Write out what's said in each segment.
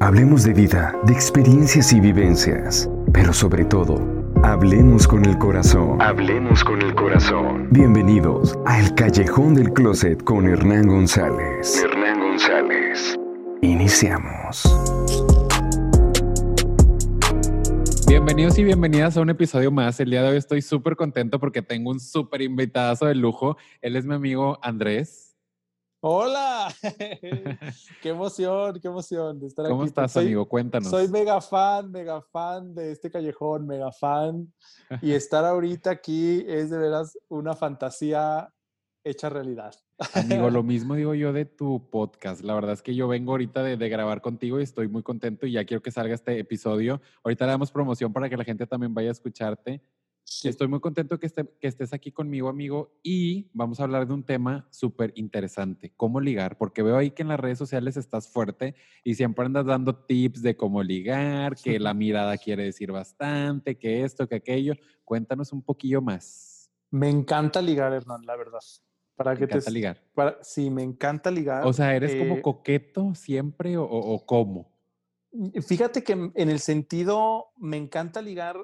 Hablemos de vida, de experiencias y vivencias, pero sobre todo, hablemos con el corazón. Hablemos con el corazón. Bienvenidos a El Callejón del Closet con Hernán González. Hernán González. Iniciamos. Bienvenidos y bienvenidas a un episodio más. El día de hoy estoy súper contento porque tengo un súper invitado de lujo. Él es mi amigo Andrés. Hola, qué emoción, qué emoción de estar aquí. ¿Cómo estás, amigo? Cuéntanos. Soy mega fan, mega fan de este callejón, mega fan. Y estar ahorita aquí es de veras una fantasía hecha realidad. Amigo, lo mismo digo yo de tu podcast. La verdad es que yo vengo ahorita de, de, grabar contigo y estoy muy contento y ya quiero que salga este episodio. Ahorita le damos promoción para que la gente también vaya a escucharte. Estoy muy contento que, estés aquí conmigo, amigo, y vamos a hablar de un tema súper interesante, cómo ligar, porque veo ahí que en las redes sociales estás fuerte y siempre andas dando tips de cómo ligar, que la mirada quiere decir bastante, que esto, que aquello. Cuéntanos un poquillo más. Me encanta ligar, Hernán, la verdad. Para que encanta te, ligar. Para, sí, me encanta ligar. O sea, ¿eres como eh coqueto siempre o, o cómo? Fíjate que en el sentido, me encanta ligar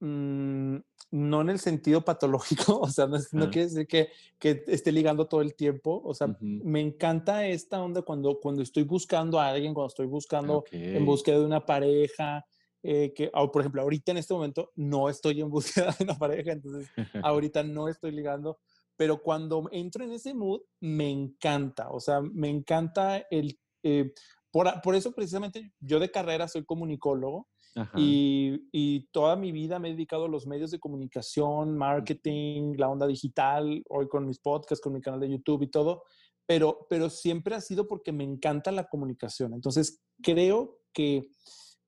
Mm, no en el sentido patológico, o sea, no, quiere decir que, que, esté ligando todo el tiempo, o sea, me encanta esta onda cuando, cuando estoy buscando a alguien, cuando estoy buscando en búsqueda de una pareja, eh, que, o por ejemplo, ahorita en este momento no estoy en búsqueda de una pareja, entonces ahorita no estoy ligando, pero cuando entro en ese mood, me encanta, o sea, me encanta el... Eh, por, por, eso precisamente yo de carrera soy comunicólogo y, toda mi vida me he dedicado a los medios de comunicación, marketing, la onda digital, hoy con mis podcasts, con mi canal de YouTube y todo, pero, pero siempre ha sido porque me encanta la comunicación. Entonces, creo que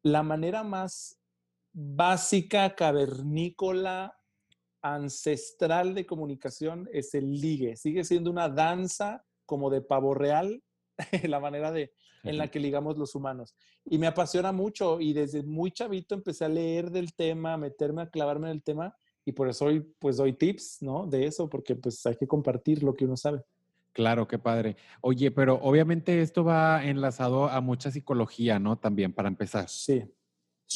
la manera más básica, cavernícola, ancestral de comunicación es el ligue. Sigue siendo una danza como de pavo real, la manera de, en la que ligamos los humanos. Y me apasiona mucho y desde muy chavito empecé a leer del tema, a meterme, a clavarme en el tema y por eso hoy pues doy tips, ¿no? De eso, porque pues hay que compartir lo que uno sabe. Claro, qué padre. Oye, pero obviamente esto va enlazado a mucha psicología, ¿no? También, para empezar. Sí.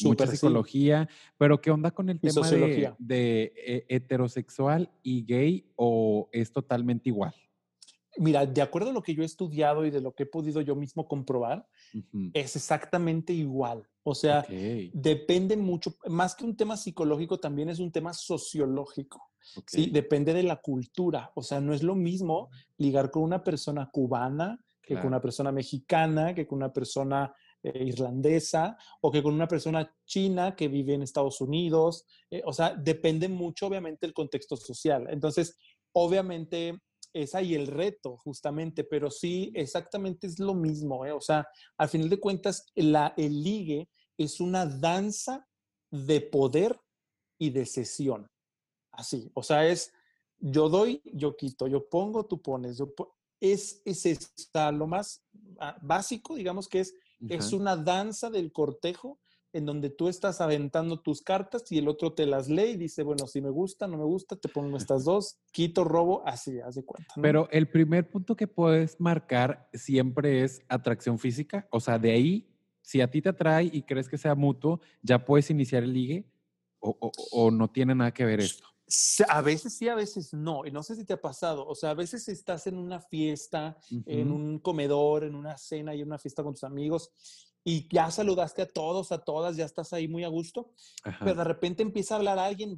mucha psicología, pero ¿qué onda con el tema de, de, eh, heterosexual y gay o es totalmente igual? Mira, de acuerdo a lo que yo he estudiado y de lo que he podido yo mismo comprobar, es exactamente igual. O sea, depende mucho, más que un tema psicológico, también es un tema sociológico. ¿sí? Depende de la cultura. O sea, no es lo mismo ligar con una persona cubana que con una persona mexicana, que con una persona eh, irlandesa o que con una persona china que vive en Estados Unidos. Eh, o sea, depende mucho, obviamente, el contexto social. Entonces, obviamente es ahí el reto, justamente, pero sí, exactamente es lo mismo, ¿eh? o sea, al final de cuentas, la, el ligue es una danza de poder y de sesión, así, o sea, es yo doy, yo quito, yo pongo, tú pones, yo es, es, lo más ah, básico, digamos que es, es una danza del cortejo en donde tú estás aventando tus cartas y el otro te las lee y dice, bueno, si me gusta, no me gusta, te pongo estas dos, quito, robo, así, haz de cuenta. Pero el primer punto que puedes marcar siempre es atracción física, o sea, de ahí, si a ti te atrae y crees que sea mutuo, ya puedes iniciar el ligue o, o no tiene nada que ver esto. A veces sí, a veces no. Y no sé si te ha pasado. O sea, a veces estás en una fiesta, en un comedor, en una cena y una fiesta con tus amigos y ya saludaste a todos, a todas, ya estás ahí muy a gusto, pero de repente empieza a hablar alguien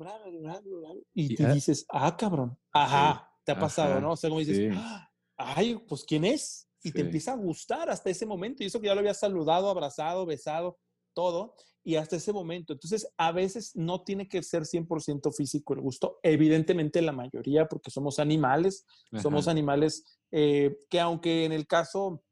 y te dices, ah, cabrón, ajá, te ha pasado, ¿no? O sea, como dices, ah, ay, pues ¿quién es? Y te empieza a gustar hasta ese momento, y eso que ya lo había saludado, abrazado, besado, todo, y hasta ese momento. Entonces, a veces no tiene que ser 100% físico el gusto, evidentemente la mayoría, porque somos animales, somos animales eh, que aunque en el caso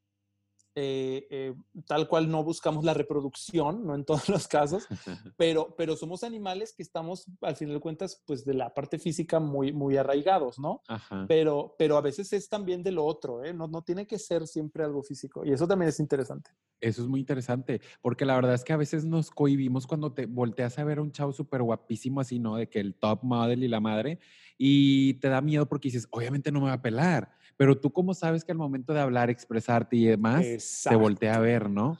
eh, eh, tal cual no buscamos la reproducción, no en todos los casos, pero, pero somos animales que estamos, al final de cuentas, pues de la parte física muy, muy arraigados, ¿no? Pero, pero a veces es también de lo otro, ¿eh? No, no tiene que ser siempre algo físico y eso también es interesante. Eso es muy interesante, porque la verdad es que a veces nos cohibimos cuando te volteas a ver a un chavo súper guapísimo así, ¿no? De que el top model y la madre, y te da miedo porque dices, obviamente no me va a pelar, pero tú cómo sabes que al momento de hablar, expresarte y demás, te voltea a ver, ¿no?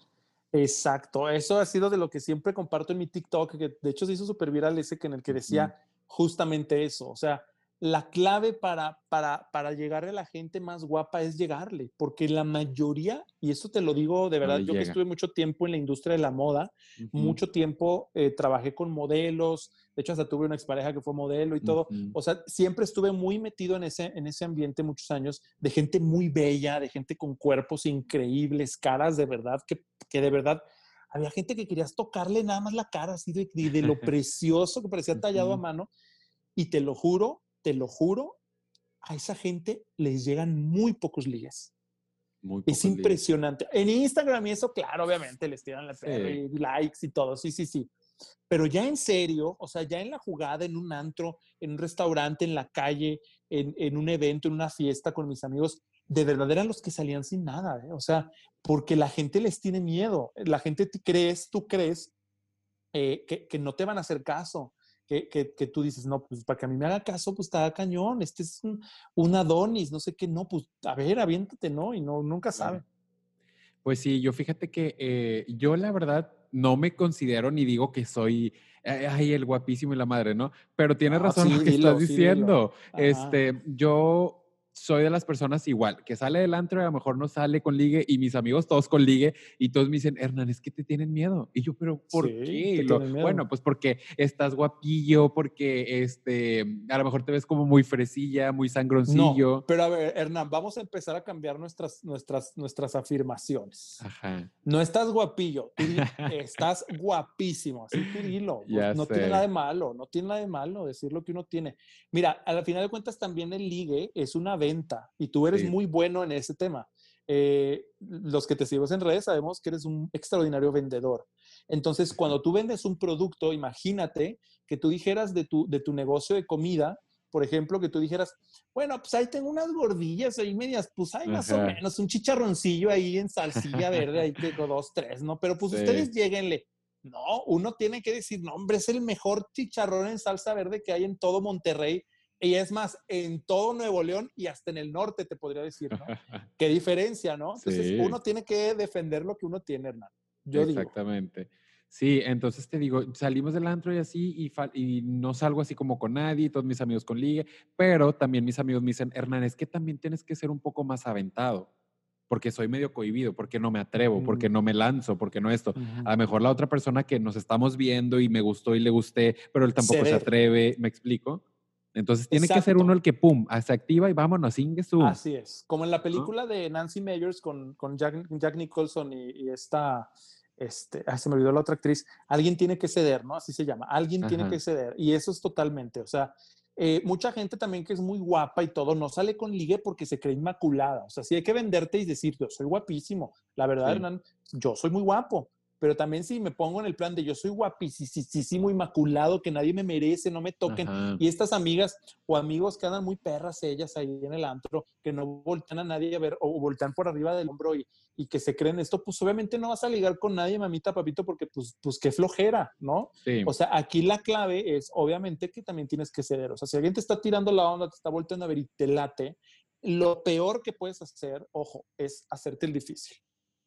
Exacto, eso ha sido de lo que siempre comparto en mi TikTok, que de hecho se hizo súper viral ese que en el que decía justamente eso, o sea, la clave para, para, para llegarle a la gente más guapa es llegarle, porque la mayoría, y eso te lo digo de verdad, yo que estuve mucho tiempo en la industria de la moda, mucho tiempo eh, trabajé con modelos, de hecho hasta tuve una expareja que fue modelo y todo, o sea, siempre estuve muy metido en ese, en ese ambiente muchos años de gente muy bella, de gente con cuerpos increíbles, caras de verdad, que, que de verdad había gente que querías tocarle nada más la cara, así de, de lo precioso que parecía tallado a mano. Y te lo juro, te lo juro, a esa gente les llegan muy pocos ligues. Muy es impresionante. En Instagram y eso, claro, obviamente les tiran la likes y todo, sí, sí, sí. Pero ya en serio, o sea, ya en la jugada, en un antro, en un restaurante, en la calle, en, en un evento, en una fiesta con mis amigos, de verdad eran los que salían sin nada, ¿eh? o sea, porque la gente les tiene miedo, la gente te crees, tú crees eh, que, que, no te van a hacer caso, que, que, tú dices, no, pues para que a mí me haga caso, pues está cañón, este es un, un Adonis, no sé qué, no, pues a ver, aviéntate, ¿no? Y no, nunca sabe. Pues sí, yo fíjate que eh, yo la verdad no me considero ni digo que soy, ay, el guapísimo y la madre, ¿no? Pero tienes razón lo que estás diciendo. este, yo soy de las personas igual, que sale del antro y a lo mejor no sale con ligue y mis amigos todos con ligue y todos me dicen, Hernán, es que te tienen miedo. Y yo, pero ¿por qué? bueno, pues porque estás guapillo, porque este, a lo mejor te ves como muy fresilla, muy sangroncillo. pero a ver, Hernán, vamos a empezar a cambiar nuestras, nuestras, nuestras afirmaciones. Ajá. No estás guapillo, estás guapísimo, así tú dilo. Pues, no tiene nada de malo, no tiene nada de malo decir lo que uno tiene. Mira, al final de cuentas también el ligue es una venta y tú eres muy bueno en ese tema. Eh, los que te seguimos en redes sabemos que eres un extraordinario vendedor. Entonces, cuando tú vendes un producto, imagínate que tú dijeras de tu, de tu negocio de comida, por ejemplo, que tú dijeras, bueno, pues ahí tengo unas gordillas ahí medias, pues hay más o menos un chicharroncillo ahí en salsilla verde, ahí tengo dos, tres, ¿no? Pero pues ustedes lleguenle. No, uno tiene que decir, no, hombre, es el mejor chicharrón en salsa verde que hay en todo Monterrey y es más, en todo Nuevo León y hasta en el norte, te podría decir, ¿no? Qué diferencia, ¿no? Entonces, uno tiene que defender lo que uno tiene, Hernán. Yo Exactamente. Sí, entonces te digo, salimos del antro y así, y, y, no salgo así como con nadie, todos mis amigos con ligue, pero también mis amigos me dicen, Hernán, es que también tienes que ser un poco más aventado, porque soy medio cohibido, porque no me atrevo, porque mm. no me lanzo, porque no esto. A lo mejor la otra persona que nos estamos viendo y me gustó y le gusté, pero él tampoco se atreve, ¿me explico? Entonces tiene que ser uno el que, pum, se activa y vámonos, ingue su. Así es. Como en la película de Nancy Meyers con, con Jack, Jack, Nicholson y, esta, este, se me olvidó la otra actriz, alguien tiene que ceder, ¿no? Así se llama, alguien tiene que ceder. Y eso es totalmente, o sea, eh, mucha gente también que es muy guapa y todo, no sale con ligue porque se cree inmaculada. O sea, sí hay que venderte y decir, yo soy guapísimo. La verdad, Hernán, yo soy muy guapo pero también si me pongo en el plan de yo soy guapísimo, inmaculado, que nadie me merece, no me toquen, y estas amigas o amigos que andan muy perras ellas ahí en el antro, que no voltean a nadie a ver o voltean por arriba del hombro y, y que se creen esto, pues obviamente no vas a ligar con nadie, mamita, papito, porque pues, pues qué flojera, ¿no? O sea, aquí la clave es obviamente que también tienes que ceder, o sea, si alguien te está tirando la onda, te está volteando a ver y te late, lo peor que puedes hacer, ojo, es hacerte el difícil.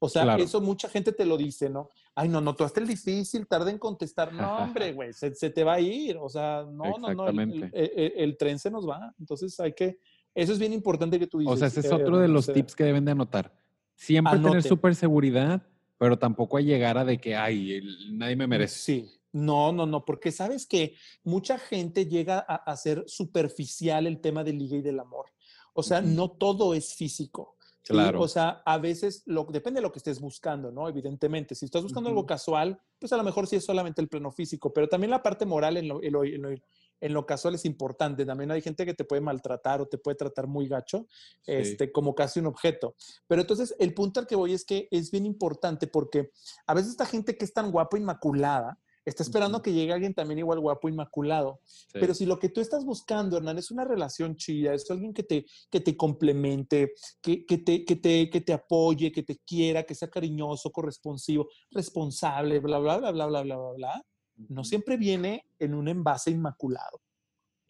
O sea, eso mucha gente te lo dice, ¿no? Ay, no, no, tú hasta el difícil, tarda en contestar. No, hombre, güey, se, te va a ir. O sea, no, no, no, el, tren se nos va. Entonces hay que, eso es bien importante que tú dices. O sea, ese es otro de los tips que deben de anotar. Siempre tener súper seguridad, pero tampoco a llegar a de que, ay, nadie me merece. Sí, no, no, no, porque sabes que mucha gente llega a, a ser superficial el tema del ligue y del amor. O sea, no todo es físico. Claro. o sea, a veces lo, depende de lo que estés buscando, ¿no? Evidentemente, si estás buscando algo casual, pues a lo mejor sí es solamente el pleno físico, pero también la parte moral en lo, en lo, casual es importante. También hay gente que te puede maltratar o te puede tratar muy gacho, este, como casi un objeto. Pero entonces, el punto al que voy es que es bien importante porque a veces esta gente que es tan guapa, inmaculada, Está esperando que llegue alguien también igual guapo, inmaculado. Pero si lo que tú estás buscando, Hernán, es una relación chida, es alguien que te, que te complemente, que, que, te, que, te, que te apoye, que te quiera, que sea cariñoso, corresponsivo, responsable, bla, bla, bla, bla, bla, bla, bla, bla, no siempre viene en un envase inmaculado.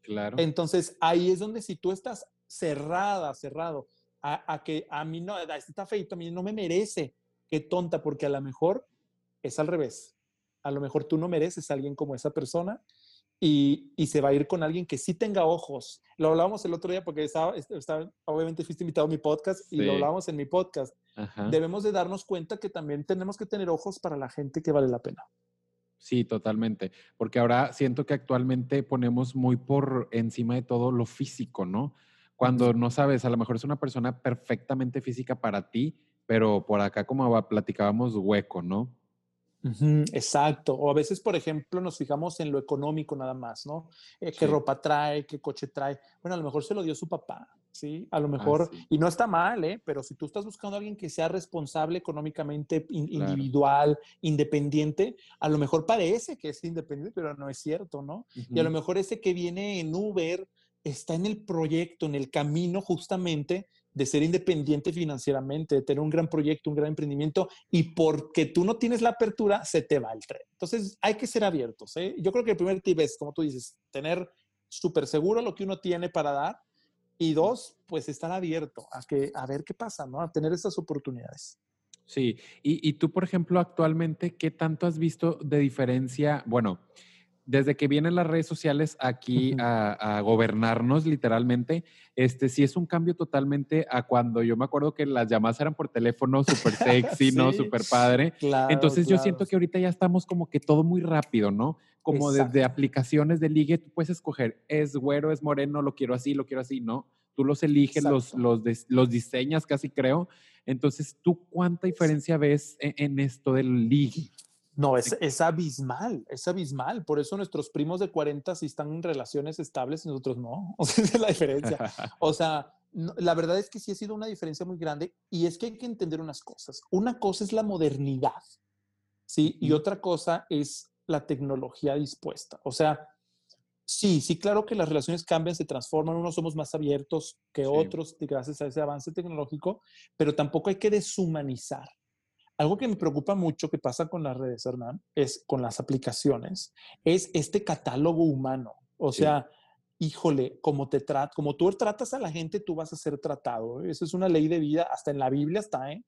Claro. Entonces, ahí es donde si tú estás cerrada, cerrado, a, a que a mí no, está feito, a mí no me merece, qué tonta, porque a lo mejor es al revés. A lo mejor tú no mereces a alguien como esa persona y, se va a ir con alguien que sí tenga ojos. Lo hablábamos el otro día porque estaba, obviamente fuiste invitado a mi podcast y lo hablábamos en mi podcast. Debemos de darnos cuenta que también tenemos que tener ojos para la gente que vale la pena. Sí, totalmente. Porque ahora siento que actualmente ponemos muy por encima de todo lo físico, ¿no? Cuando no sabes, a lo mejor es una persona perfectamente física para ti, pero por acá como platicábamos hueco, ¿no? Exacto. O a veces, por ejemplo, nos fijamos en lo económico nada más, ¿no? Eh, ¿Qué ropa trae? ¿Qué coche trae? Bueno, a lo mejor se lo dio su papá, ¿sí? A lo ah, mejor, y no está mal, ¿eh? Pero si tú estás buscando a alguien que sea responsable económicamente, individual, independiente, a lo mejor parece que es independiente, pero no es cierto, ¿no? Y a lo mejor ese que viene en Uber está en el proyecto, en el camino justamente de ser independiente financieramente, de tener un gran proyecto, un gran emprendimiento, y porque tú no tienes la apertura, se te va el tren. Entonces, hay que ser abiertos. ¿eh? Yo creo que el primer tip es, como tú dices, tener súper seguro lo que uno tiene para dar, y dos, pues estar abierto a, que, a ver qué pasa, ¿no? A tener estas oportunidades. Sí, y, y tú, por ejemplo, actualmente, ¿qué tanto has visto de diferencia? Bueno, desde que vienen las redes sociales aquí a, gobernarnos literalmente, este sí es un cambio totalmente a cuando yo me acuerdo que las llamadas eran por teléfono, súper sexy, ¿no? Súper padre. Entonces yo siento que ahorita ya estamos como que todo muy rápido, ¿no? Como desde aplicaciones de ligue, tú puedes escoger, es güero, es moreno, lo quiero así, lo quiero así, ¿no? Tú los eliges, los, los, los diseñas casi creo. Entonces, ¿tú cuánta diferencia ves en, en esto del ligue? No, es, abismal, es abismal. Por eso nuestros primos de 40 sí están en relaciones estables y nosotros no. O sea, esa es la diferencia. O sea, la verdad es que sí ha sido una diferencia muy grande y es que hay que entender unas cosas. Una cosa es la modernidad, ¿sí? Y otra cosa es la tecnología dispuesta. O sea, sí, sí, claro que las relaciones cambian, se transforman, unos somos más abiertos que otros gracias a ese avance tecnológico, pero tampoco hay que deshumanizar. Algo que me preocupa mucho que pasa con las redes, Hernán, es con las aplicaciones, es este catálogo humano. O sea, híjole, como te tratas, como tú tratas a la gente, tú vas a ser tratado. Esa es una ley de vida, hasta en la Biblia está, ¿eh?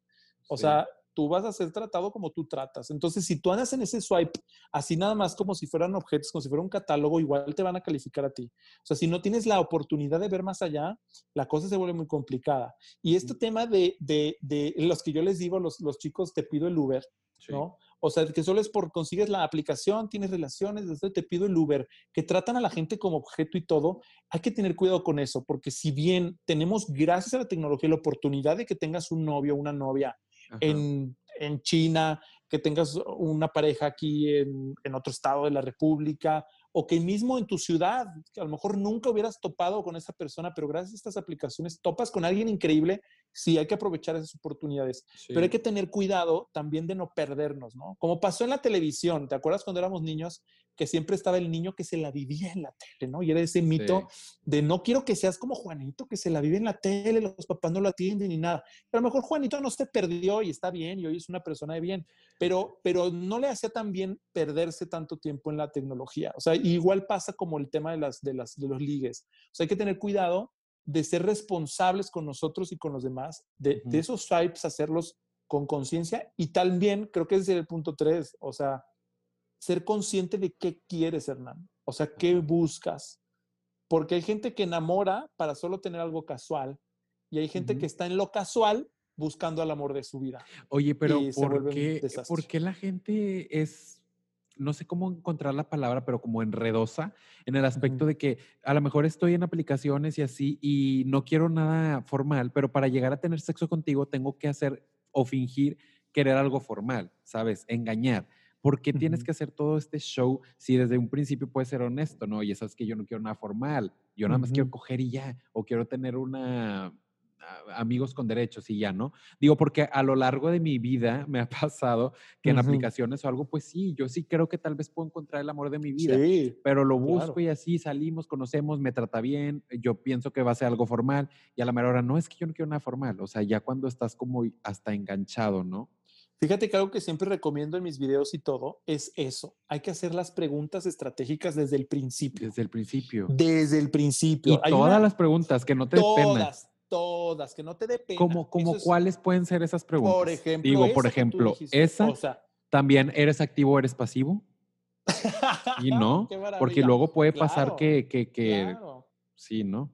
O sea, tú vas a ser tratado como tú tratas. Entonces, si tú andas en ese swipe así nada más como si fueran objetos, como si fuera un catálogo, igual te van a calificar a ti. O sea, si no tienes la oportunidad de ver más allá, la cosa se vuelve muy complicada. Y este tema de, de, de, los que yo les digo, los, los chicos, te pido el Uber, ¿no? O sea, que solo es por consigues la aplicación, tienes relaciones, después te pido el Uber, que tratan a la gente como objeto y todo. Hay que tener cuidado con eso, porque si bien tenemos, gracias a la tecnología, la oportunidad de que tengas un novio o una novia en, en, China, que tengas una pareja aquí en, en, otro estado de la República, o que mismo en tu ciudad, que a lo mejor nunca hubieras topado con esa persona, pero gracias a estas aplicaciones topas con alguien increíble, sí hay que aprovechar esas oportunidades. Pero hay que tener cuidado también de no perdernos, ¿no? Como pasó en la televisión, ¿te acuerdas cuando éramos niños? que siempre estaba el niño que se la vivía en la tele, ¿no? Y era ese mito de no quiero que seas como Juanito, que se la vive en la tele, los papás no lo atienden ni nada. Pero a lo mejor Juanito no se perdió y está bien y hoy es una persona de bien, pero, pero no le hacía tan bien perderse tanto tiempo en la tecnología. O sea, igual pasa como el tema de, las, de, las, de los ligues. O sea, hay que tener cuidado de ser responsables con nosotros y con los demás, de, de esos swipes, hacerlos con conciencia y también creo que ese es el punto tres, o sea, ser consciente de qué quieres, Hernán. O sea, qué buscas. Porque hay gente que enamora para solo tener algo casual y hay gente que está en lo casual buscando al amor de su vida. Oye, pero ¿por qué, ¿por qué la gente es, no sé cómo encontrar la palabra, pero como enredosa en el aspecto de que a lo mejor estoy en aplicaciones y así y no quiero nada formal, pero para llegar a tener sexo contigo tengo que hacer o fingir querer algo formal, ¿sabes? Engañar. ¿Por qué tienes que hacer todo este show si desde un principio puedes ser honesto, no? Y sabes que yo no quiero nada formal, yo nada más quiero coger y ya, o quiero tener una amigos con derechos y ya, ¿no? Digo, porque a lo largo de mi vida me ha pasado que en aplicaciones o algo, pues sí, yo sí creo que tal vez puedo encontrar el amor de mi vida, sí, pero lo busco y así salimos, conocemos, me trata bien, yo pienso que va a ser algo formal y a la mera hora, no, es que yo no quiero nada formal, o sea, ya cuando estás como hasta enganchado, ¿no? Fíjate que algo que siempre recomiendo en mis videos y todo es eso. Hay que hacer las preguntas estratégicas desde el principio. Desde el principio. Desde el principio. Y todas las preguntas, que no te todas, Todas, que no te dé pena. ¿Cómo, cuáles pueden ser esas preguntas? Por ejemplo, Digo, por ejemplo, esa. También, ¿eres activo o eres pasivo? Y no, porque luego puede pasar que, que, que sí, ¿no?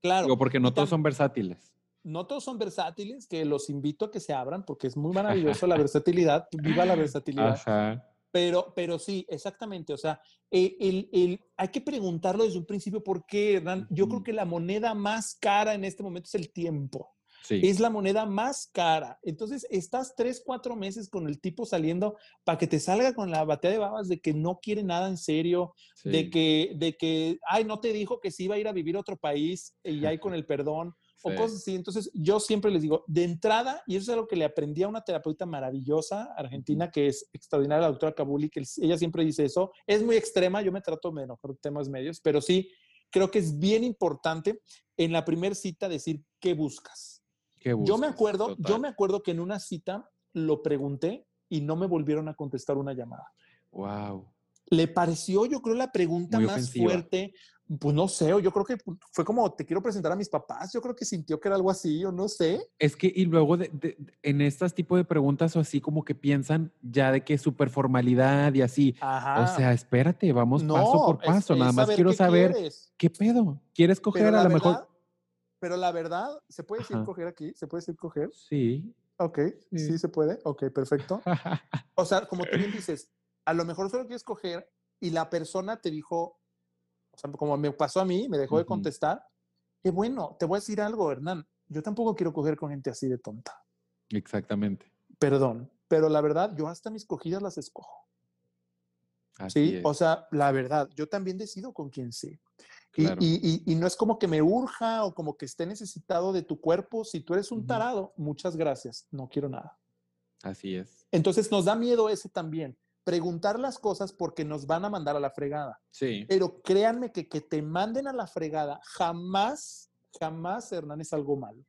Claro. Digo, porque no todos son versátiles. No todos son versátiles, que los invito a que se abran porque es muy maravilloso la versatilidad. Viva la versatilidad. Ajá. Pero, pero sí, exactamente. O sea, eh, el, el, hay que preguntarlo desde un principio porque, Hernán, yo creo que la moneda más cara en este momento es el tiempo. Es la moneda más cara. Entonces, estás tres, cuatro meses con el tipo saliendo para que te salga con la batea de babas de que no quiere nada en serio, de, que, de que, ay, no te dijo que sí iba a ir a vivir a otro país y ahí con el perdón o cosas así. Entonces, yo siempre les digo, de entrada, y eso es algo que le aprendí a una terapeuta maravillosa argentina que es extraordinaria, la doctora Kabuli, que ella siempre dice eso. Es muy extrema, yo me trato de enojar temas medios, pero sí creo que es bien importante en la primera cita decir qué buscas yo me acuerdo, yo me acuerdo que en una cita lo pregunté y no me volvieron a contestar una llamada. Wow. Le pareció, yo creo, la pregunta más fuerte. Pues no sé, yo creo que fue como te quiero presentar a mis papás. Yo creo que sintió que era algo así, o no sé. Es que, y luego en estas tipo de preguntas o así, como que piensan ya de que es súper formalidad y así. O sea, espérate, vamos paso por paso. Nada más quiero saber qué pedo. ¿Quieres coger a lo mejor? Pero la verdad, ¿se puede decir coger aquí? ¿Se puede decir coger? Sí. Ok, sí. se puede. Ok, perfecto. o sea, como tú bien dices, a lo mejor solo quieres coger y la persona te dijo, o sea, como me pasó a mí, me dejó de contestar. Qué bueno, te voy a decir algo, Hernán. Yo tampoco quiero coger con gente así de tonta. Exactamente. Perdón, pero la verdad, yo hasta mis cogidas las escojo. sí, o sea, la verdad, yo también decido con quién sí. Y, no es como que me urja o como que esté necesitado de tu cuerpo. Si tú eres un tarado, muchas gracias, no quiero nada. Así es. Entonces nos da miedo ese también. Preguntar las cosas porque nos van a mandar a la fregada. Sí. Pero créanme que que te manden a la fregada jamás, jamás, Hernán, es algo malo.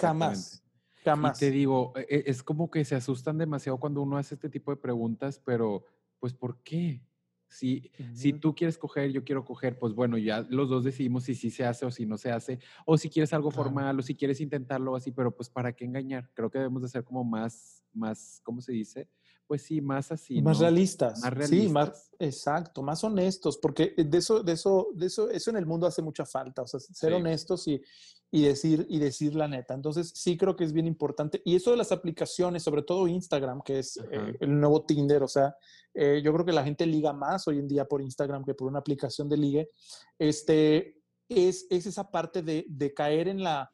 Jamás. Jamás. Y te digo, e, e, es como que se asustan demasiado cuando uno hace este tipo de preguntas, pero pues ¿por qué? Si, si tú quieres coger, yo quiero coger, pues bueno, ya los dos decidimos si sí se hace o si no se hace, o si quieres algo formal o si quieres intentarlo así, pero pues para qué engañar. Creo que debemos de ser como más, más, ¿cómo se dice? Pues sí, más así. Más realistas. Más realistas. Sí, más, exacto, más honestos, porque de eso, de eso, de eso, eso en el mundo hace mucha falta, o sea, ser honestos y, y decir, y decir la neta. Entonces, sí creo que es bien importante. Y eso de las aplicaciones, sobre todo Instagram, que es eh, el nuevo Tinder, o sea, eh, yo creo que la gente liga más hoy en día por Instagram que por una aplicación de ligue. Este, es, es esa parte de, de caer en la...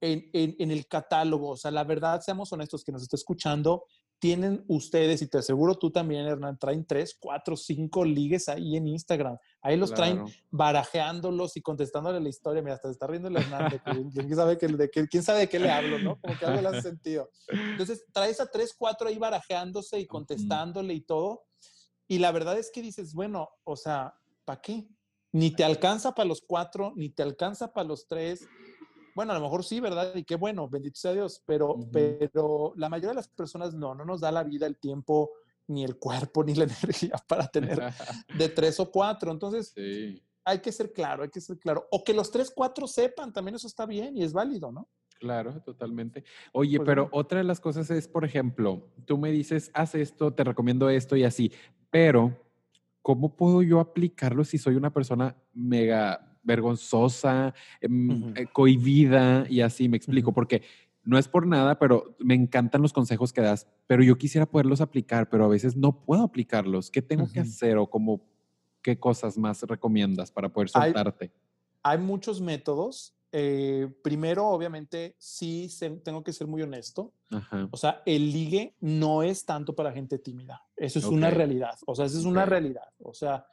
En, en, en, el catálogo, o sea, la verdad, seamos honestos, que nos está escuchando, tienen ustedes, y te aseguro tú también, Hernán, traen tres, cuatro, cinco ligues ahí en Instagram. Ahí los traen barajeándolos y contestándole la historia. Mira, hasta se está riendo el Hernán, de ¿quién, sabe que, de quién sabe de qué le hablo, ¿no? Como que algo le hace sentido. Entonces, traes a tres, cuatro ahí barajeándose y contestándole y todo. Y la verdad es que dices, bueno, o sea, ¿para qué? Ni te alcanza para los cuatro, ni te alcanza para los tres bueno, a lo mejor sí, ¿verdad? Y qué bueno, bendito sea Dios, pero, pero la mayoría de las personas no, no nos da la vida, el tiempo, ni el cuerpo, ni la energía para tener de tres o cuatro. Entonces, hay que ser claro, hay que ser claro. O que los tres, cuatro sepan, también eso está bien y es válido, ¿no? Claro, totalmente. Oye, pues pero otra de las cosas es, por ejemplo, tú me dices, haz esto, te recomiendo esto y así, pero ¿cómo puedo yo aplicarlo si soy una persona mega vergonzosa, em, eh, cohibida y así, me explico, porque no es por nada, pero me encantan los consejos que das, pero yo quisiera poderlos aplicar, pero a veces no puedo aplicarlos. ¿Qué tengo que hacer o como qué cosas más recomiendas para poder soltarte? Hay, muchos métodos. Eh, primero, obviamente, sí tengo que ser muy honesto. O sea, el ligue no es tanto para gente tímida. Eso es una realidad. O sea, eso es una realidad. O sea,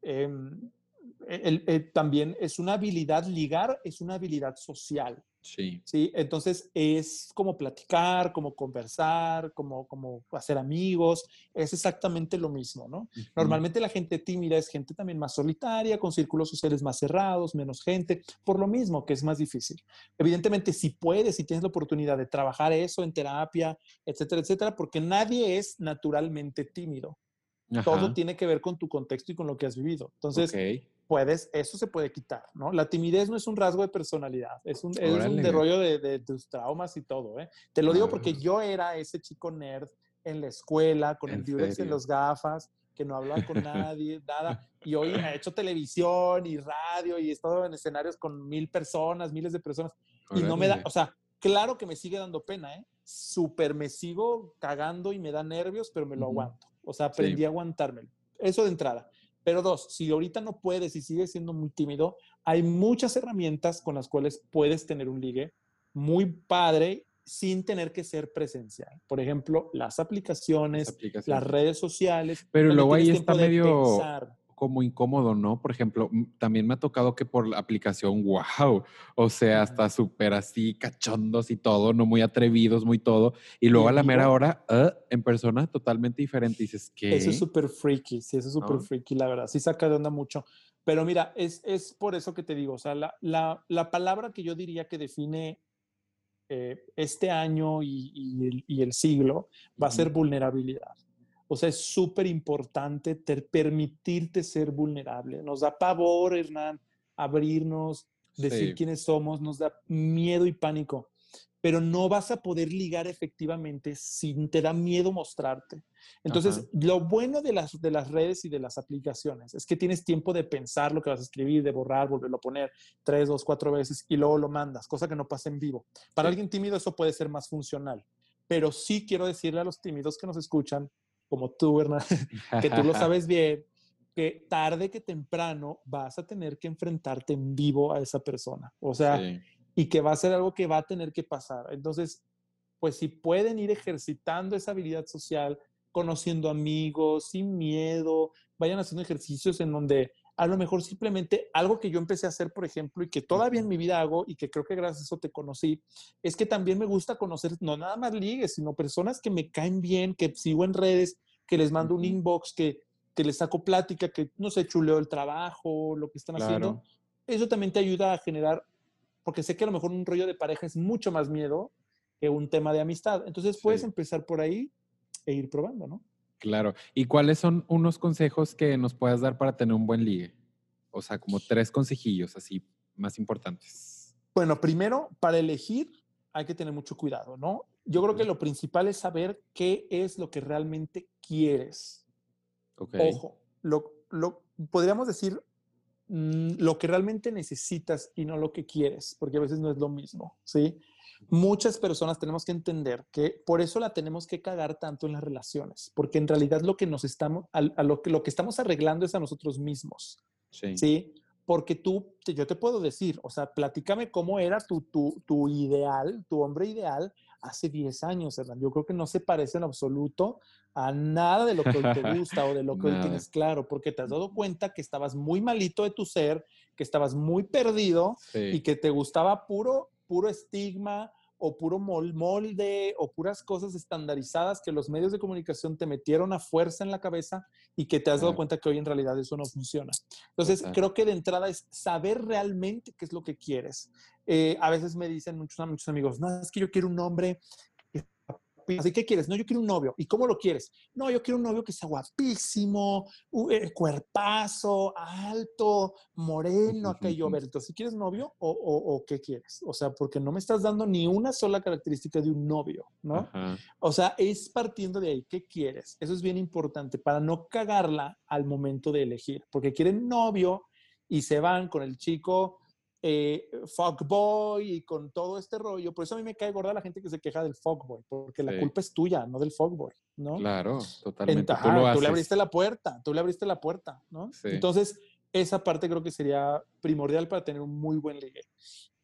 em, el, también es una habilidad, ligar es una habilidad social. Sí. Sí, entonces es como platicar, como conversar, como, como hacer amigos, es exactamente lo mismo, ¿no? Normalmente la gente tímida es gente también más solitaria, con círculos sociales más cerrados, menos gente, por lo mismo que es más difícil. Evidentemente, si puedes, si tienes la oportunidad de trabajar eso en terapia, etcétera, etcétera, porque nadie es naturalmente tímido. Todo tiene que ver con tu contexto y con lo que has vivido. Entonces, puedes, eso se puede quitar, ¿no? La timidez no es un rasgo de personalidad, es un, es un de rollo de, tus traumas y todo, ¿eh? Te lo digo porque yo era ese chico nerd en la escuela, con el Durex en los gafas, que no habla con nadie, nada. Y hoy ha hecho televisión y radio y he estado en escenarios con mil personas, miles de personas. Y no me da, o sea, claro que me sigue dando pena, ¿eh? Súper me sigo cagando y me da nervios, pero me lo aguanto. O sea, aprendí a aguantármelo. Eso de entrada. Pero dos, si ahorita no puedes y sigues siendo muy tímido, hay muchas herramientas con las cuales puedes tener un ligue muy padre sin tener que ser presencial. Por ejemplo, las aplicaciones, las, redes sociales. Pero luego ahí está medio como incómodo, ¿no? Por ejemplo, también me ha tocado que por la aplicación, wow, o sea, hasta súper así, cachondos y todo, no muy atrevidos, muy todo. Y luego a la mera hora, ah, en persona, totalmente diferente. dices, que Eso es súper freaky, sí, eso es súper freaky, la verdad. Sí saca de onda mucho. Pero mira, es, es por eso que te digo, o sea, la, la, la palabra que yo diría que define eh, este año y, y, el, siglo va a ser vulnerabilidad. O sea, es súper importante permitirte ser vulnerable. Nos da pavor, Hernán, abrirnos, decir quiénes somos, nos da miedo y pánico pero no vas a poder ligar efectivamente si te da miedo mostrarte. Entonces, lo bueno de las, de las redes y de las aplicaciones es que tienes tiempo de pensar lo que vas a escribir, de borrar, volverlo a poner tres, dos, cuatro veces y luego lo mandas, cosa que no pasa en vivo. Para alguien tímido eso puede ser más funcional, pero sí quiero decirle a los tímidos que nos escuchan, como tú, Hernán, que tú lo sabes bien, que tarde que temprano vas a tener que enfrentarte en vivo a esa persona. O sea, y que va a ser algo que va a tener que pasar. Entonces, pues si pueden ir ejercitando esa habilidad social, conociendo amigos, sin miedo, vayan haciendo ejercicios en donde a lo mejor simplemente algo que yo empecé a hacer, por ejemplo, y que todavía en mi vida hago y que creo que gracias a eso te conocí, es que también me gusta conocer no nada más ligues, sino personas que me caen bien, que sigo en redes, que les mando un inbox, que, que les saco plática, que no sé, chuleo el trabajo, lo que están haciendo. Eso también te ayuda a generar porque sé que a lo mejor un rollo de pareja es mucho más miedo que un tema de amistad. Entonces puedes empezar por ahí e ir probando, ¿no? Claro. ¿Y cuáles son unos consejos que nos puedas dar para tener un buen ligue? O sea, como tres consejillos así más importantes. Bueno, primero, para elegir hay que tener mucho cuidado, ¿no? Yo creo que lo principal es saber qué es lo que realmente quieres. Ojo, lo, lo, podríamos decir Mm, lo que realmente necesitas y no lo que quieres, porque a veces no es lo mismo, ¿sí? Muchas personas tenemos que entender que por eso la tenemos que cagar tanto en las relaciones, porque en realidad lo que nos estamos, a, lo, que, lo que estamos arreglando es a nosotros mismos, ¿sí? ¿sí? Porque tú, yo te puedo decir, o sea, platícame cómo era tu, tu, tu ideal, tu hombre ideal hace 10 años, Hernán. Yo creo que no se parece en absoluto a nada de lo que hoy te gusta o de lo que hoy tienes claro, porque te has dado cuenta que estabas muy malito de tu ser, que estabas muy perdido y que te gustaba puro, puro estigma o puro molde o puras cosas estandarizadas que los medios de comunicación te metieron a fuerza en la cabeza y que te has dado cuenta que hoy en realidad eso no funciona. Entonces, creo que de entrada es saber realmente qué es lo que quieres. Eh, a veces me dicen muchos, muchos amigos, no, es que yo quiero un hombre Así, ¿qué quieres? No, yo quiero un novio. ¿Y cómo lo quieres? No, yo quiero un novio que sea guapísimo, eh, cuerpazo, alto, moreno, aquello. A ver, entonces, ¿si quieres novio o, o, qué quieres? O sea, porque no me estás dando ni una sola característica de un novio, ¿no? O sea, es partiendo de ahí. ¿Qué quieres? Eso es bien importante para no cagarla al momento de elegir, porque quieren novio y se van con el chico eh, fuckboy y con todo este rollo. Por eso a mí me cae gorda la gente que se queja del fuckboy, porque la culpa es tuya, no del fuckboy, ¿no? Claro, totalmente. tú, tú, le abriste la puerta, tú le abriste la puerta, ¿no? Entonces, esa parte creo que sería primordial para tener un muy buen ligue.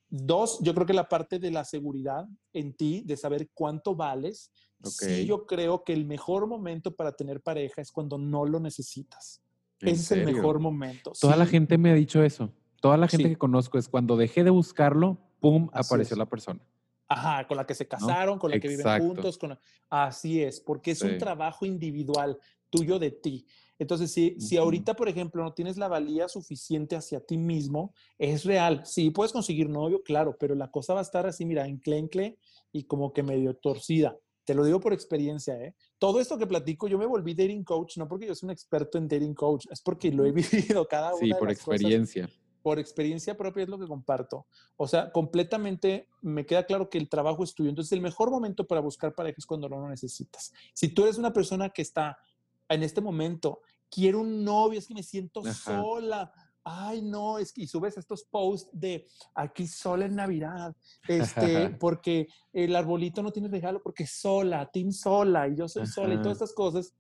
Dos, yo creo que la parte de la seguridad en ti, de saber cuánto vales. Sí, yo creo que el mejor momento para tener pareja es cuando no lo necesitas. Ese es el mejor momento. Toda la gente me ha dicho eso. Toda la gente que conozco es cuando dejé de buscarlo, ¡pum! apareció la persona. Ajá, con la que se casaron, con la que viven juntos. Con Así es, porque es un trabajo individual tuyo de ti. Entonces, si, si ahorita, por ejemplo, no tienes la valía suficiente hacia ti mismo, es real. Sí, puedes conseguir novio, claro, pero la cosa va a estar así, mira, enclencle y como que medio torcida. Te lo digo por experiencia, ¿eh? Todo esto que platico, yo me volví dating coach, no porque yo soy un experto en dating coach, es porque lo he vivido cada una Sí, por experiencia. Por experiencia propia es lo que comparto. O sea, completamente me queda claro que el trabajo es tuyo. Entonces, el mejor momento para buscar pareja es cuando no lo necesitas. Si tú eres una persona que está en este momento, quiero un novio, es que me siento sola. Ay, no, es que y subes estos posts de aquí sola en Navidad, este, porque el arbolito no tiene regalo, porque sola, team sola, y yo soy sola, y todas estas cosas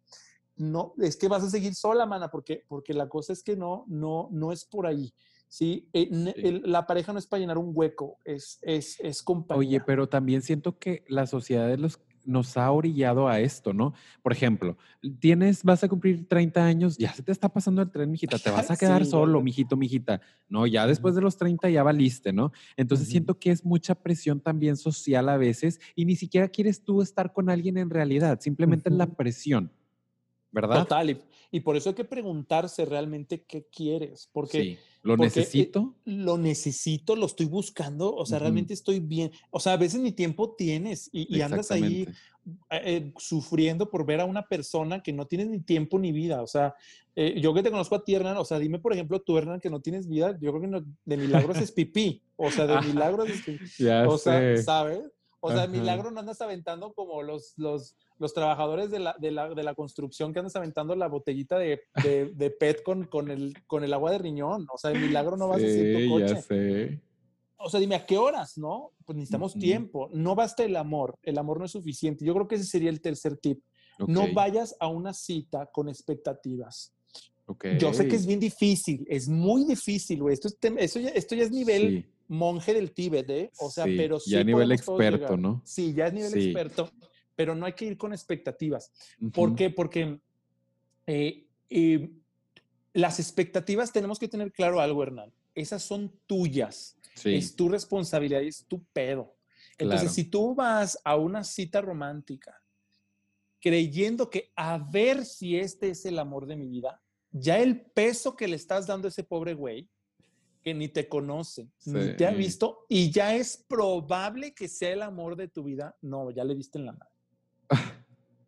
no, es que vas a seguir sola, mana, porque, porque la cosa es que no, no, no es por ahí. ¿Sí? Eh, la pareja no es para llenar un hueco, es, es, es compañía. Oye, pero también siento que la sociedad de los, nos ha orillado a esto, ¿no? Por ejemplo, tienes, vas a cumplir 30 años, ya se te está pasando el tren, mijita, te vas a quedar solo, mijito, mijita. No, ya después de los 30 ya valiste, ¿no? Entonces siento que es mucha presión también social a veces y ni siquiera quieres tú estar con alguien en realidad, simplemente es la presión. ¿Verdad? Total, y, por eso hay que preguntarse realmente qué quieres, porque... Sí. ¿Lo eh, necesito? lo necesito, lo estoy buscando, o sea, realmente estoy bien. O sea, a veces ni tiempo tienes y, andas ahí eh, eh, sufriendo por ver a una persona que no tienes ni tiempo ni vida. O sea, yo que te conozco a ti, Hernán, o sea, dime, por ejemplo, tú, Hernán, que no tienes vida, yo creo que de milagros es pipí. O sea, de milagros es pipí. Ya o sea, ¿sabes? O sea, de milagro no andas aventando como los, los, los trabajadores de la, de, la, de la, construcción que andas aventando la botellita de, de, PET con, con, el, con el agua de riñón. O sea, de milagro no vas a hacer tu coche. Ya sé. O sea, dime, ¿a qué horas, no? Pues necesitamos tiempo. No basta el amor. El amor no es suficiente. Yo creo que ese sería el tercer tip. No vayas a una cita con expectativas. Okay. Yo sé que es bien difícil, es muy difícil, güey. Esto, esto, ya, esto ya es nivel monje del Tíbet, ¿eh? O sea, pero sí. Ya a nivel experto, ¿no? Sí, ya es nivel experto pero no hay que ir con expectativas. ¿Por qué? Porque eh, eh, las expectativas tenemos que tener claro algo, Hernán. Esas son tuyas. Es tu responsabilidad y es tu pedo. Entonces, si tú vas a una cita romántica creyendo que a ver si este es el amor de mi vida, ya el peso que le estás dando a ese pobre güey, que ni te conoce, ni te ha visto, y ya es probable que sea el amor de tu vida, no, ya le viste en la mano.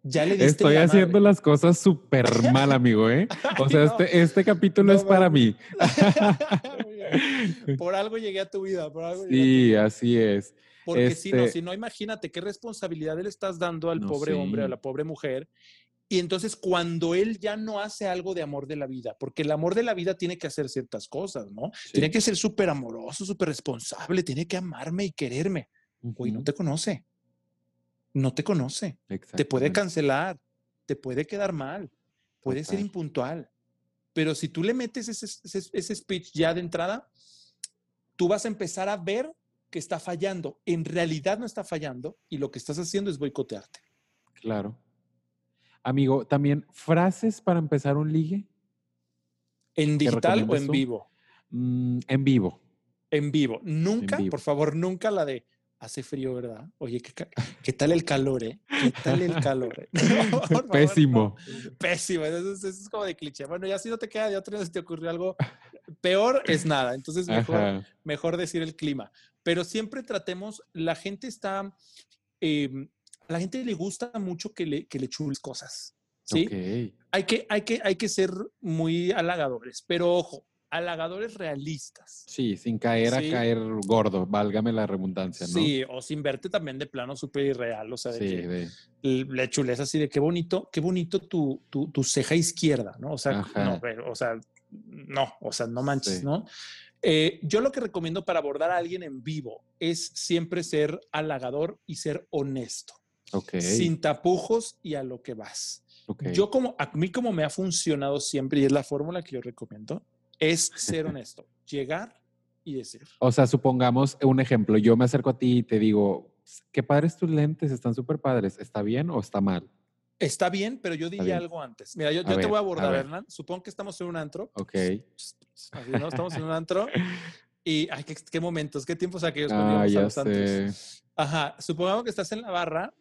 Ya le Estoy haciendo las cosas súper mal, amigo, ¿eh? O sea, este, este capítulo es para mí. por algo llegué a tu vida, por algo Sí, así es. Porque si no, este si no, imagínate qué responsabilidad le estás dando al pobre hombre, a la pobre mujer. Y entonces cuando él ya no hace algo de amor de la vida, porque el amor de la vida tiene que hacer ciertas cosas, ¿no? Tiene que ser súper amoroso, súper responsable, tiene que amarme y quererme. Uy, no te conoce no te conoce. Te puede cancelar, te puede quedar mal, puede ser impuntual. Pero si tú le metes ese, speech ya de entrada, tú vas a empezar a ver que está fallando. En realidad no está fallando y lo que estás haciendo es boicotearte. Claro. Amigo, también frases para empezar un ligue. ¿En digital o en vivo? Mm, en vivo. En vivo. Nunca, por favor, nunca la de hace frío, ¿verdad? Oye, ¿qué, tal el calor, eh? ¿Qué tal el calor? Eh? Pésimo. Pésimo. Eso es, como de cliché. Bueno, ya si no te queda de otra vez te ocurrió algo peor, es nada. Entonces, mejor, mejor decir el clima. Pero siempre tratemos, la gente está, em, a la gente le gusta mucho que le, que le chules cosas. ¿Sí? Hay, que, hay, que, hay que ser muy halagadores, pero ojo, halagadores realistas. Sí, sin caer a caer gordo, válgame la redundancia, ¿no? Sí, o sin verte también de plano súper irreal, o sea, de que le chules así de qué bonito, qué bonito tu, tu, ceja izquierda, ¿no? O sea, no, o sea, no, o sea, no manches, ¿no? Eh, yo lo que recomiendo para abordar a alguien en vivo es siempre ser halagador y ser honesto. Okay. Sin tapujos y a lo que vas. Okay. Yo como, a mí como me ha funcionado siempre y es la fórmula que yo recomiendo, es ser honesto, llegar y decir. O sea, supongamos un ejemplo, yo me acerco a ti y te digo, qué padres tus lentes, están súper padres, ¿está bien o está mal? Está bien, pero yo diría algo antes. Mira, yo, te voy a abordar, Hernán. Supongo que estamos en un antro. Ok. Así, ¿no? Estamos en un antro. Y, ay, qué, momentos, qué tiempos aquellos ah, ya sé. Ajá, supongamos que estás en la barra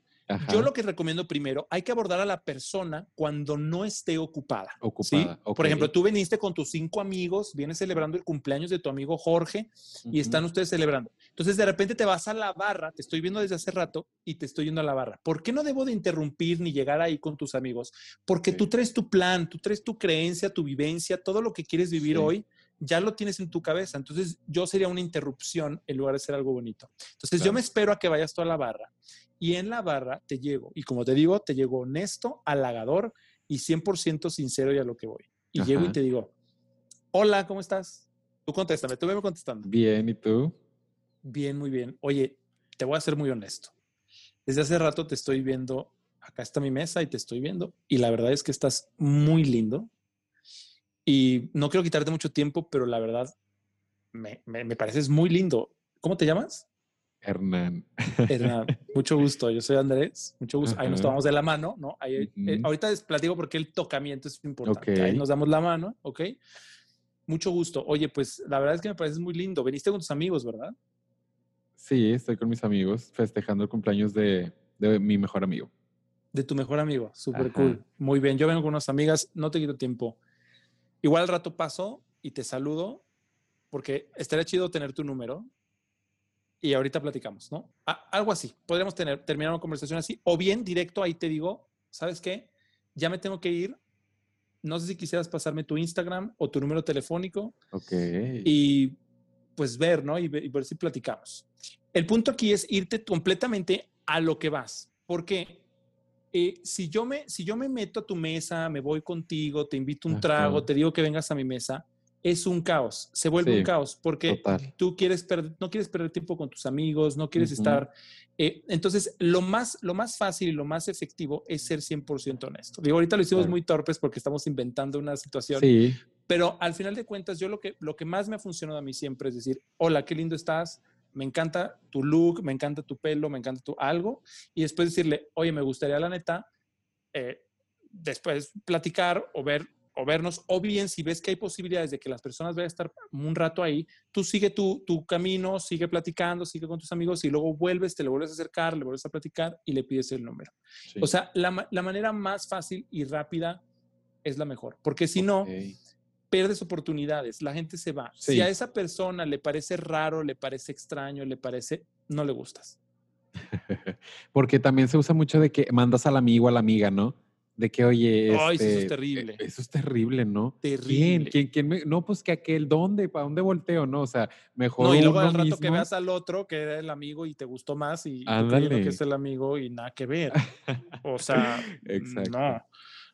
yo lo que recomiendo primero, hay que abordar a la persona cuando no esté ocupada. Ocupada. Por ejemplo, tú viniste con tus cinco amigos, vienes celebrando el cumpleaños de tu amigo Jorge y están ustedes celebrando. Entonces, de repente te vas a la barra, te estoy viendo desde hace rato y te estoy yendo a la barra. ¿Por qué no debo de interrumpir ni llegar ahí con tus amigos? Porque tú traes tu plan, tú traes tu creencia, tu vivencia, todo lo que quieres vivir hoy ya lo tienes en tu cabeza. Entonces yo sería una interrupción en lugar de ser algo bonito. Entonces yo me espero a que vayas tú a la barra y en la barra te llego. Y como te digo, te llego honesto, halagador y 100% sincero y a lo que voy. Y llego y te digo, hola, ¿cómo estás? Tú contéstame, tú me contestando. Bien, ¿y tú? Bien, muy bien. Oye, te voy a ser muy honesto. Desde hace rato te estoy viendo, acá está mi mesa y te estoy viendo. Y la verdad es que estás muy lindo. Y no quiero quitarte mucho tiempo, pero la verdad me, me, pareces muy lindo. ¿Cómo te llamas? Hernán. Hernán, mucho gusto. Yo soy Andrés, mucho gusto. Ahí nos tomamos de la mano, ¿no? Ahí, eh, ahorita les platico porque el tocamiento es importante. Ahí nos damos la mano, ¿ok? Mucho gusto. Oye, pues la verdad es que me pareces muy lindo. Veniste con tus amigos, ¿verdad? Sí, estoy con mis amigos festejando el cumpleaños de, de mi mejor amigo. De tu mejor amigo, súper cool. Muy bien, yo vengo con unas amigas, no te quito tiempo. Igual al rato paso y te saludo porque estaría chido tener tu número y ahorita platicamos, ¿no? algo así. Podríamos tener, terminar una conversación así o bien directo ahí te digo, ¿sabes qué? Ya me tengo que ir. No sé si quisieras pasarme tu Instagram o tu número telefónico. Ok. Y pues ver, ¿no? Y, y ver si platicamos. El punto aquí es irte completamente a lo que vas. Porque eh, si, yo me, si yo me meto a tu mesa, me voy contigo, te invito un trago, te digo que vengas a mi mesa, es un caos, se vuelve un caos porque tú quieres no quieres perder tiempo con tus amigos, no quieres estar... Eh, entonces, lo más, lo más fácil y lo más efectivo es ser 100% honesto. Digo, ahorita lo hicimos muy torpes porque estamos inventando una situación, sí. pero al final de cuentas, yo lo que, lo que más me ha funcionado a mí siempre es decir, hola, qué lindo estás, me encanta tu look, me encanta tu pelo, me encanta tu algo, y después decirle, oye, me gustaría la neta, eh, después platicar o ver o vernos, o bien si ves que hay posibilidades de que las personas vayan a estar un rato ahí, tú sigue tu, tu camino, sigue platicando, sigue con tus amigos y luego vuelves, te le vuelves a acercar, le vuelves a platicar y le pides el número. O sea, la, la, manera más fácil y rápida es la mejor, porque si no, pierdes oportunidades, la gente se va. Si a esa persona le parece raro, le parece extraño, le parece, no le gustas. Porque también se usa mucho de que mandas al amigo a la amiga, ¿no? De que, oye, Ay, eso es este, terrible. E, eso es terrible, ¿no? Terrible. ¿Quién? ¿Quién, me, no, pues que aquel, ¿dónde? ¿Para dónde volteo? No, o sea, mejor. No, y luego al rato que veas al otro que era el amigo y te gustó más y, y que es el amigo y nada que ver. O sea, Exacto. no.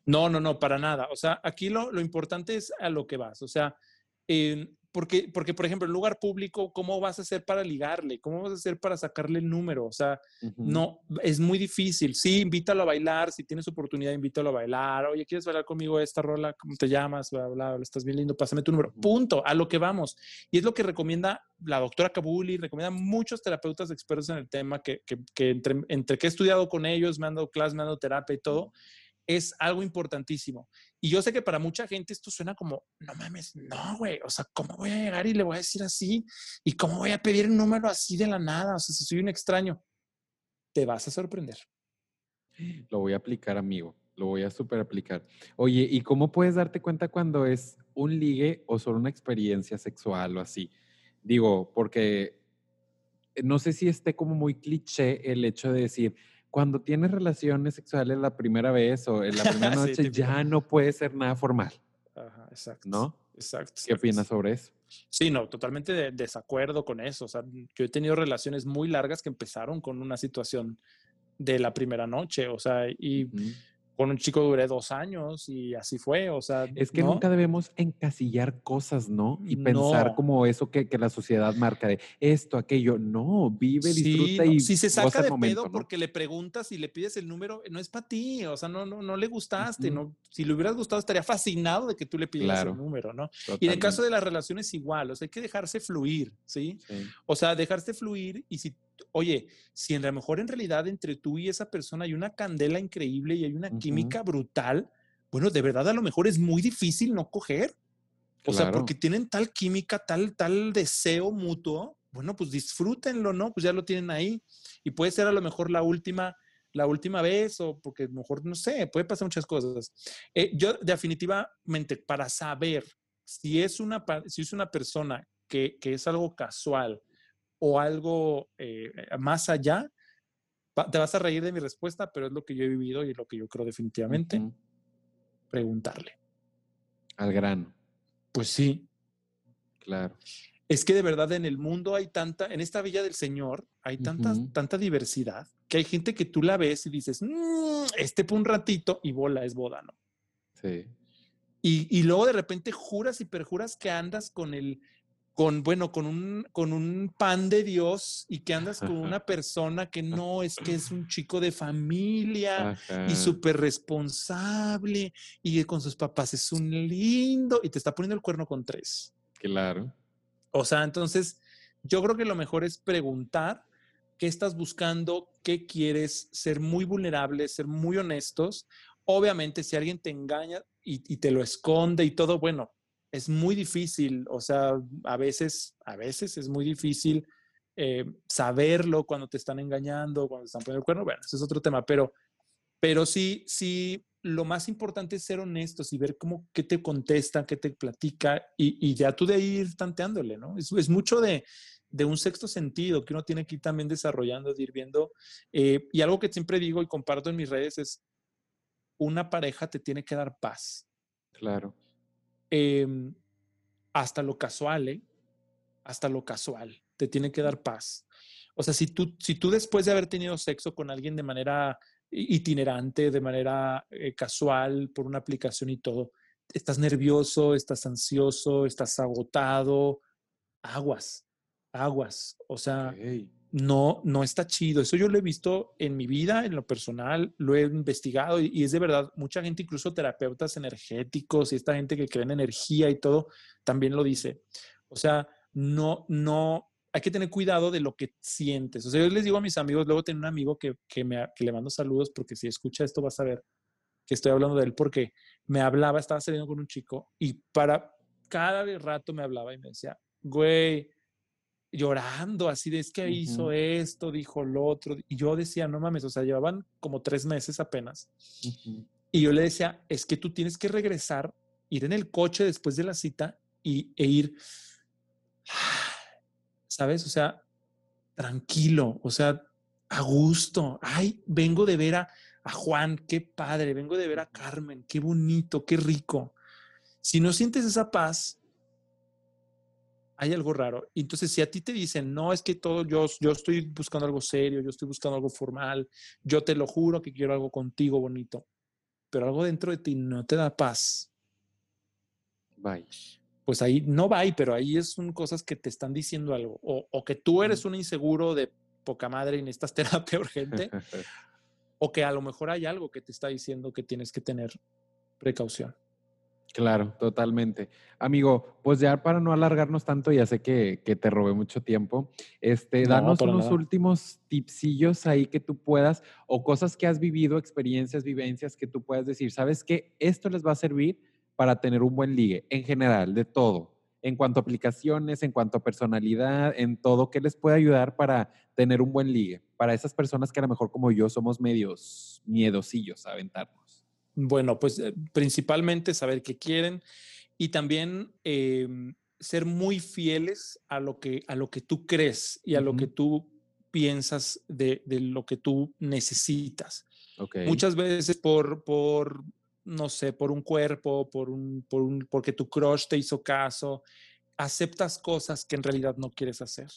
No, no, no, para nada. O sea, aquí lo, lo importante es a lo que vas. O sea, porque, porque, por ejemplo, en lugar público, ¿cómo vas a hacer para ligarle? ¿Cómo vas a hacer para sacarle el número? O sea, no, es muy difícil. Sí, invítalo a bailar. Si tienes oportunidad, invítalo a bailar. Oye, ¿quieres bailar conmigo esta rola? ¿Cómo te llamas? Bla, bla, estás bien lindo, pásame tu número. Punto, a lo que vamos. Y es lo que recomienda la doctora Kabuli, recomienda muchos terapeutas expertos en el tema que, que, que entre, entre, que he estudiado con ellos, me han dado clases, me han dado terapia y todo es algo importantísimo. Y yo sé que para mucha gente esto suena como, no mames, no, güey, o sea, ¿cómo voy a llegar y le voy a decir así? ¿Y cómo voy a pedir un número así de la nada? O sea, si soy un extraño, te vas a sorprender. Lo voy a aplicar, amigo, lo voy a super aplicar. Oye, ¿y cómo puedes darte cuenta cuando es un ligue o solo una experiencia sexual o así? Digo, porque no sé si esté como muy cliché el hecho de decir, cuando tienes relaciones sexuales la primera vez o en la primera noche ya no puede ser nada formal. Ajá, exacto. ¿No? Exacto. ¿Qué opinas sobre eso? Sí, no, totalmente de desacuerdo con eso. O sea, yo he tenido relaciones muy largas que empezaron con una situación de la primera noche, o sea, y con un chico duré dos años y así fue, o sea. Es que nunca debemos encasillar cosas, ¿no? Y pensar como eso que, que, la sociedad marca de esto, aquello. No, vive, disfruta y. Si se saca de pedo porque le preguntas y le pides el número, no es para ti, o sea, no, no, no le gustaste, ¿no? Si le hubieras gustado, estaría fascinado de que tú le pidieras el número, ¿no? Y en el caso de las relaciones, igual, o sea, hay que dejarse fluir, ¿sí? sí. O sea, dejarse fluir y si oye, si en lo mejor en realidad entre tú y esa persona hay una candela increíble y hay una química brutal, bueno, de verdad a lo mejor es muy difícil no coger. O sea, porque tienen tal química, tal, tal deseo mutuo, bueno, pues disfrútenlo, ¿no? Pues ya lo tienen ahí. Y puede ser a lo mejor la última, la última vez, o porque a lo mejor, no sé, puede pasar muchas cosas. Eh, yo definitivamente, para saber si es una, si es una persona que, que es algo casual, o algo eh, más allá, te vas a reír de mi respuesta, pero es lo que yo he vivido y lo que yo creo definitivamente. Preguntarle. Al grano. Pues sí. Claro. Es que de verdad en el mundo hay tanta, en esta Villa del Señor, hay tanta, tanta diversidad que hay gente que tú la ves y dices, mmm, este por un ratito y bola, es boda, ¿no? Sí. Y, y, luego de repente juras y perjuras que andas con el, con, bueno, con un, con un pan de Dios y que andas con una persona que no es que es un chico de familia y súper responsable y con sus papás es un lindo y te está poniendo el cuerno con tres. Claro. O sea, entonces yo creo que lo mejor es preguntar qué estás buscando, qué quieres, ser muy vulnerable, ser muy honestos. Obviamente, si alguien te engaña y, te lo esconde y todo, bueno, es muy difícil, o sea, a veces, a veces es muy difícil eh, saberlo cuando te están engañando, cuando te están poniendo el cuerno, bueno, ese es otro tema, pero, pero sí, sí, lo más importante es ser honestos y ver cómo, qué te contesta, qué te platica y, ya tú de ir tanteándole, ¿no? Es, es mucho de, de, un sexto sentido que uno tiene que ir también desarrollando, de ir viendo. Eh, y algo que siempre digo y comparto en mis redes es, una pareja te tiene que dar paz. Claro. Em, hasta lo casual, ¿eh? Hasta lo casual, te tiene que dar paz. O sea, si tú, si tú después de haber tenido sexo con alguien de manera itinerante, de manera eh, casual, por una aplicación y todo, estás nervioso, estás ansioso, estás agotado, aguas, aguas. O sea, no, no está chido. Eso yo lo he visto en mi vida, en lo personal, lo he investigado y, es de verdad, mucha gente, incluso terapeutas energéticos y esta gente que cree en energía y todo, también lo dice. O sea, no, no, hay que tener cuidado de lo que sientes. O sea, yo les digo a mis amigos, luego tengo un amigo que, que, me, que le mando saludos porque si escucha esto vas a ver que estoy hablando de él porque me hablaba, estaba saliendo con un chico y para cada rato me hablaba y me decía, güey, llorando así de es que hizo esto, dijo lo otro. Y yo decía, no mames, o sea, llevaban como tres meses apenas. Y yo le decía, es que tú tienes que regresar, ir en el coche después de la cita y, e ir ¿sabes? O sea, tranquilo, o sea, a gusto. Ay, vengo de ver a, Juan, qué padre, vengo de ver a Carmen, qué bonito, qué rico. Si no sientes esa paz, hay algo raro. Entonces, si a ti te dicen, no, es que todo, yo, yo estoy buscando algo serio, yo estoy buscando algo formal, yo te lo juro que quiero algo contigo bonito, pero algo dentro de ti no te da paz. Bye pues ahí no va pero ahí son cosas que te están diciendo algo. O, que tú eres un inseguro de poca madre y necesitas terapia urgente, o que a lo mejor hay algo que te está diciendo que tienes que tener precaución. Claro, totalmente. Amigo, pues ya para no alargarnos tanto, ya sé que, te robé mucho tiempo, este, danos unos últimos tipsillos ahí que tú puedas, o cosas que has vivido, experiencias, vivencias que tú puedas decir, ¿sabes qué? Esto les va a servir para tener un buen ligue, en general, de todo, en cuanto a aplicaciones, en cuanto a personalidad, en todo, ¿qué les puede ayudar para tener un buen ligue? Para esas personas que a lo mejor como yo somos medios miedosillos a aventarnos. Bueno, pues eh, principalmente saber qué quieren y también em, ser muy fieles a lo que, a lo que tú crees y a lo que tú piensas de, de, lo que tú necesitas. Okay. Muchas veces por, por no sé, por un cuerpo, por un, por un, porque tu crush te hizo caso, aceptas cosas que en realidad no quieres hacer.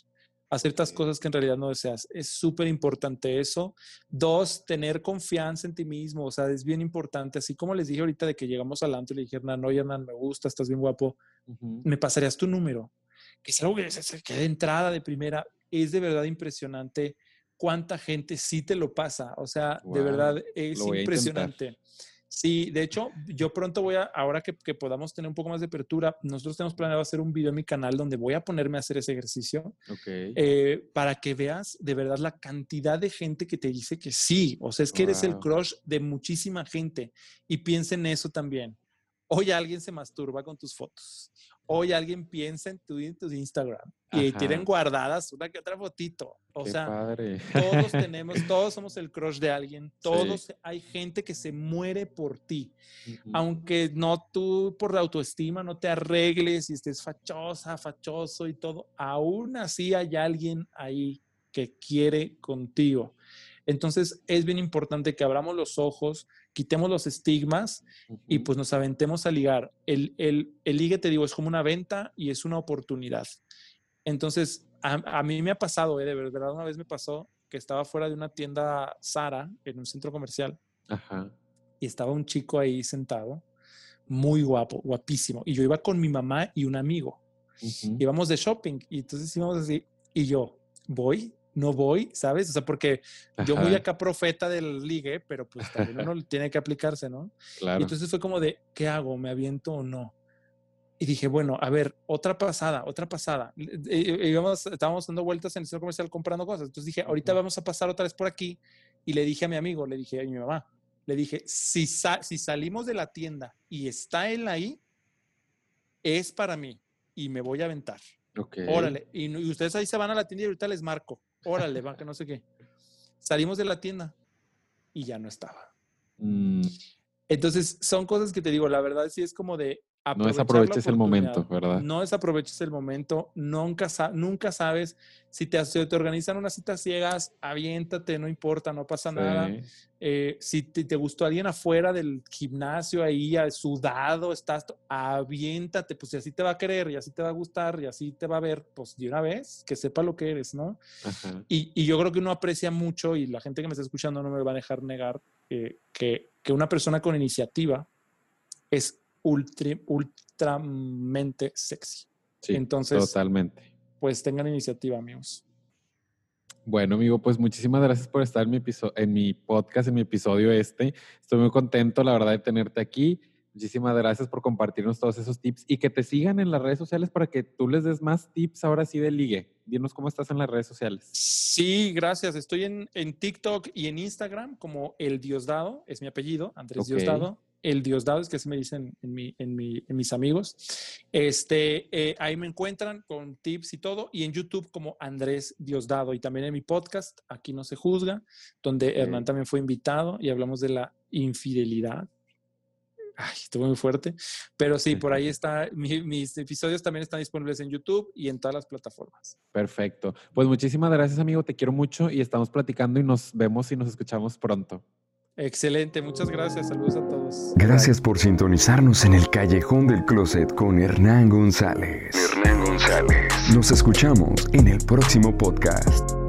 Aceptas cosas que en realidad no deseas. Es súper importante eso. Dos, tener confianza en ti mismo. O sea, es bien importante. Así como les dije ahorita de que llegamos al antro y le dije, Hernán, oye, Hernán, me gusta, estás bien guapo. ¿Me pasarías tu número? Que es algo que, que de entrada, de primera, es de verdad impresionante cuánta gente sí te lo pasa. O sea, de verdad es impresionante. Sí, de hecho, yo pronto voy a, ahora que, podamos tener un poco más de apertura, nosotros tenemos planeado hacer un video en mi canal donde voy a ponerme a hacer ese ejercicio eh, para que veas de verdad la cantidad de gente que te dice que sí. O sea, es que eres el crush de muchísima gente y piensa en eso también. Hoy alguien se masturba con tus fotos hoy alguien piensa en tu, en tu Instagram y tienen guardadas una que otra fotito. O sea, todos tenemos, todos somos el crush de alguien, todos hay gente que se muere por ti. Aunque no tú por la autoestima no te arregles y estés fachosa, fachoso y todo, aún así hay alguien ahí que quiere contigo. Entonces es bien importante que abramos los ojos, quitemos los estigmas y pues nos aventemos a ligar. El, el, el ligue, te digo, es como una venta y es una oportunidad. Entonces, a, mí me ha pasado, eh, de verdad, una vez me pasó que estaba fuera de una tienda Sara en un centro comercial y estaba un chico ahí sentado, muy guapo, guapísimo. Y yo iba con mi mamá y un amigo. Íbamos de shopping y entonces íbamos así. Y yo, voy, no voy, ¿sabes? O sea, porque yo voy acá profeta del ligue, pero pues también uno tiene que aplicarse, ¿no? Y entonces fue como de, ¿qué hago? ¿Me aviento o no? Y dije, bueno, a ver, otra pasada, otra pasada. Íbamos, estábamos dando vueltas en el centro comercial comprando cosas. Entonces dije, ahorita vamos a pasar otra vez por aquí. Y le dije a mi amigo, le dije a mi mamá, le dije, si, si salimos de la tienda y está él ahí, es para mí y me voy a aventar. Okay. Órale. Y, ustedes ahí se van a la tienda y ahorita les marco. Órale, va, que no sé qué. Salimos de la tienda y ya no estaba. Mm. Entonces, son cosas que te digo, la verdad sí es como de, no desaproveches el momento, ¿verdad? No desaproveches el momento, nunca, nunca sabes si te, te organizan unas citas ciegas, aviéntate, no importa, no pasa nada. Eh, si te, gustó alguien afuera del gimnasio ahí, sudado, estás, aviéntate, pues si así te va a querer y así te va a gustar y así te va a ver, pues de una vez, que sepa lo que eres, ¿no? Y, y, yo creo que uno aprecia mucho y la gente que me está escuchando no me va a dejar negar eh, que, que una persona con iniciativa es ultra, ultramente sexy. Sí, Entonces, totalmente. Pues tengan iniciativa, amigos. Bueno, amigo, pues muchísimas gracias por estar en mi, en mi podcast, en mi episodio este. Estoy muy contento, la verdad, de tenerte aquí. Muchísimas gracias por compartirnos todos esos tips y que te sigan en las redes sociales para que tú les des más tips ahora sí de ligue. Dinos cómo estás en las redes sociales. Sí, gracias. Estoy en, en TikTok y en Instagram como El Diosdado, es mi apellido, Andrés Diosdado el Diosdado, es que así me dicen en, mi, en, mi, en mis amigos. Este, eh, ahí me encuentran con tips y todo, y en YouTube como Andrés Diosdado, y también en mi podcast, Aquí no se juzga, donde Hernán también fue invitado y hablamos de la infidelidad. Ay, estuvo muy fuerte, pero sí, por ahí está, mis episodios también están disponibles en YouTube y en todas las plataformas. Perfecto. Pues muchísimas gracias, amigo, te quiero mucho y estamos platicando y nos vemos y nos escuchamos pronto. Excelente, muchas gracias. Saludos a todos. Gracias por sintonizarnos en el Callejón del Closet con Hernán González. Hernán González. Nos escuchamos en el próximo podcast.